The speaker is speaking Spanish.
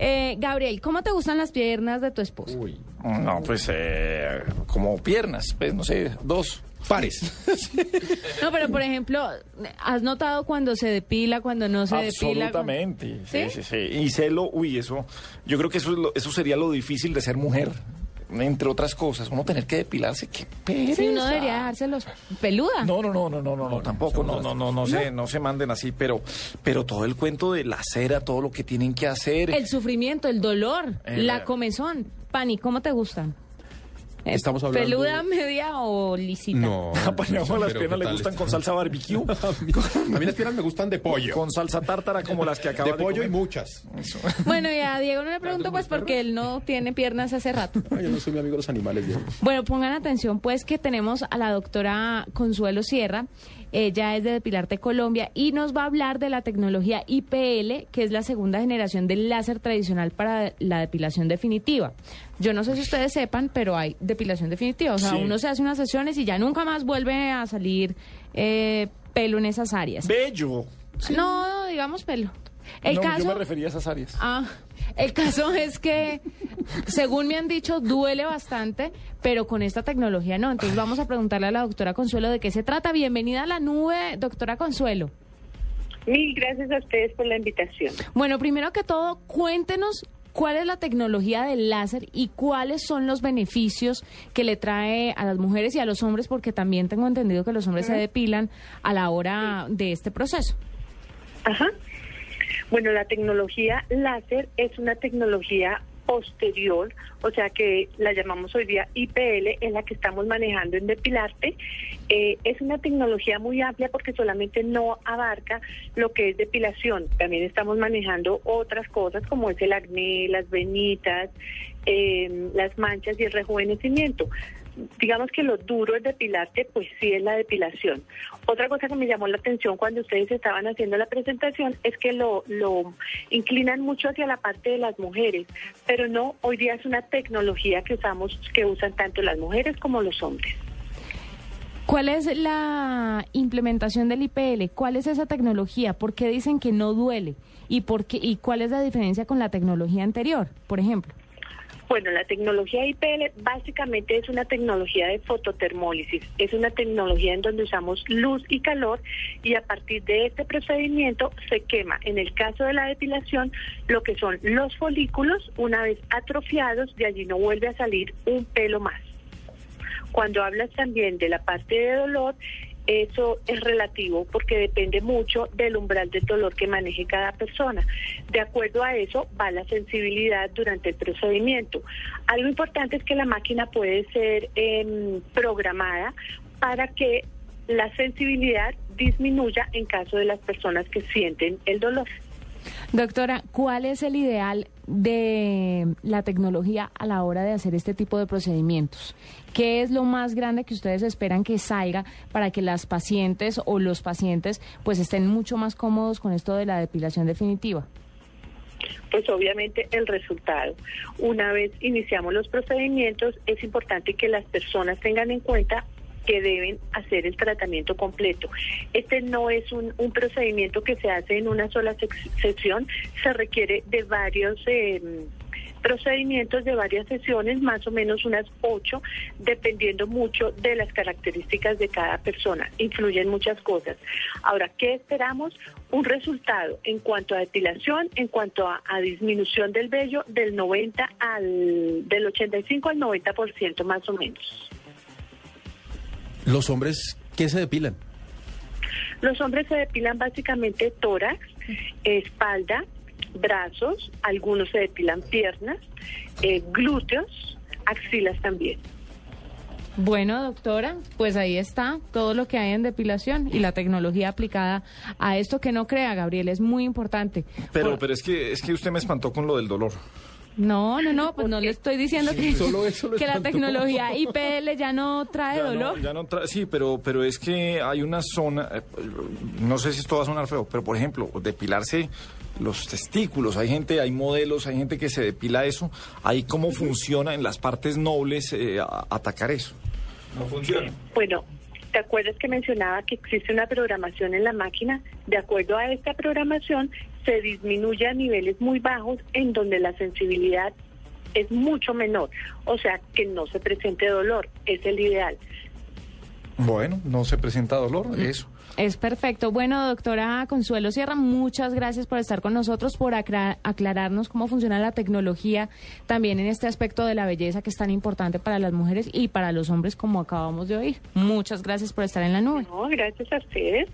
Eh, Gabriel, ¿cómo te gustan las piernas de tu esposo? Uy. No, pues eh, como piernas, pues no sé, dos pares. No, pero por ejemplo, ¿has notado cuando se depila, cuando no se depila? Absolutamente. Sí, ¿Sí? sí, sí. Y celo, uy, eso, yo creo que eso, es lo- eso sería lo difícil de ser mujer. Entre otras cosas, uno tener que depilarse, qué pereza. Sí, uno debería dejárselos peluda. No, no, no, no, no, no, no, tampoco, no, no, no, no se, no se manden así, pero, pero todo el cuento de la cera, todo lo que tienen que hacer. El sufrimiento, el dolor, Eh, la comezón. Pani, ¿cómo te gustan? Eh, Estamos hablando- ¿Peluda, media o lisita? No. Apañado las pero piernas ¿qué le tal gustan está? con salsa barbecue, A mí las piernas me gustan de pollo. con salsa tártara como las que acaba de de, pollo y muchas. Bueno, y a Diego no le pregunto pues porque él no tiene piernas hace rato. Ay, yo no soy mi amigo de los animales. Diego. Bueno, pongan atención pues que tenemos a la doctora Consuelo Sierra. Ella es de Depilarte Colombia y nos va a hablar de la tecnología IPL, que es la segunda generación del láser tradicional para la depilación definitiva. Yo no sé si ustedes sepan, pero hay depilación definitiva. O sea, Sí. uno se hace unas sesiones y ya nunca más vuelve a salir eh, pelo en esas áreas. Bello. No, digamos pelo. El no, caso... yo me refería a esas áreas. Ah, el caso es que, según me han dicho, duele bastante, pero con esta tecnología no. Entonces vamos a preguntarle a la doctora Consuelo de qué se trata. Bienvenida a la nube, doctora Consuelo. Mil gracias a ustedes por la invitación. Bueno, primero que todo, cuéntenos cuál es la tecnología del láser y cuáles son los beneficios que le trae a las mujeres y a los hombres, porque también tengo entendido que los hombres se depilan a la hora de este proceso. Ajá. Bueno, la tecnología láser es una tecnología posterior, o sea que la llamamos hoy día IPL, es la que estamos manejando en Depilarte. Eh, es una tecnología muy amplia porque solamente no abarca lo que es depilación. También estamos manejando otras cosas como es el acné, las venitas, eh, las manchas y el rejuvenecimiento. Digamos que lo duro es depilarte, pues sí es la depilación. Otra cosa que me llamó la atención cuando ustedes estaban haciendo la presentación es que lo, lo inclinan mucho hacia la parte de las mujeres, pero no, hoy día es una tecnología que usamos, que usan tanto las mujeres como los hombres. ¿Cuál es la implementación del IPL? ¿Cuál es esa tecnología? ¿Por qué dicen que no duele? ¿Y, por qué, ¿Y cuál es la diferencia con la tecnología anterior, por ejemplo? Bueno, la tecnología IPL básicamente es una tecnología de fototermólisis. Es una tecnología en donde usamos luz y calor y a partir de este procedimiento se quema, en el caso de la depilación, lo que son los folículos. Una vez atrofiados, de allí no vuelve a salir un pelo más. Cuando hablas también de la parte de dolor, eso es relativo porque depende mucho del umbral del dolor que maneje cada persona. De acuerdo a eso va la sensibilidad durante el procedimiento. Algo importante es que la máquina puede ser em, programada para que la sensibilidad disminuya en caso de las personas que sienten el dolor. Doctora, ¿cuál es el ideal de la tecnología a la hora de hacer este tipo de procedimientos? ¿Qué es lo más grande que ustedes esperan que salga para que las pacientes o los pacientes pues estén mucho más cómodos con esto de la depilación definitiva? Pues obviamente el resultado. Una vez iniciamos los procedimientos, es importante que las personas tengan en cuenta que deben hacer el tratamiento completo. Este no es un, un procedimiento que se hace en una sola sesión, se requiere de varios eh, procedimientos, de varias sesiones, más o menos unas ocho, dependiendo mucho de las características de cada persona. Influyen muchas cosas. Ahora, ¿qué esperamos? Un resultado en cuanto a depilación, en cuanto a, a disminución del vello del 90 al del 85 al 90% más o menos. Los hombres, ¿qué se depilan? Los hombres se depilan básicamente tórax, espalda, brazos, algunos se depilan piernas, eh, glúteos, axilas también. Bueno, doctora, pues ahí está todo lo que hay en depilación y la tecnología aplicada a esto que no crea, Gabriel, es muy importante. Pero, Por- pero es que es que usted me espantó con lo del dolor. No, no, no, pues no le estoy diciendo que, solo eso lo que la tecnología IPL ya no trae Ya dolor. no, ya no tra- sí, pero, pero es que hay una zona, eh, no sé si esto va a sonar feo, pero por ejemplo, depilarse los testículos, hay gente, hay modelos, hay gente que se depila eso, ahí cómo funciona en las partes nobles eh, a- atacar eso. No funciona. Bueno, ¿te acuerdas que mencionaba que existe una programación en la máquina? De acuerdo a esta programación se disminuye a niveles muy bajos en donde la sensibilidad es mucho menor. O sea, que no se presente dolor, es el ideal. Bueno, no se presenta dolor, eso. Es perfecto. Bueno, doctora Consuelo Sierra, muchas gracias por estar con nosotros, por acra- aclararnos cómo funciona la tecnología también en este aspecto de la belleza que es tan importante para las mujeres y para los hombres como acabamos de oír. Muchas gracias por estar en la nube. No, gracias a ustedes.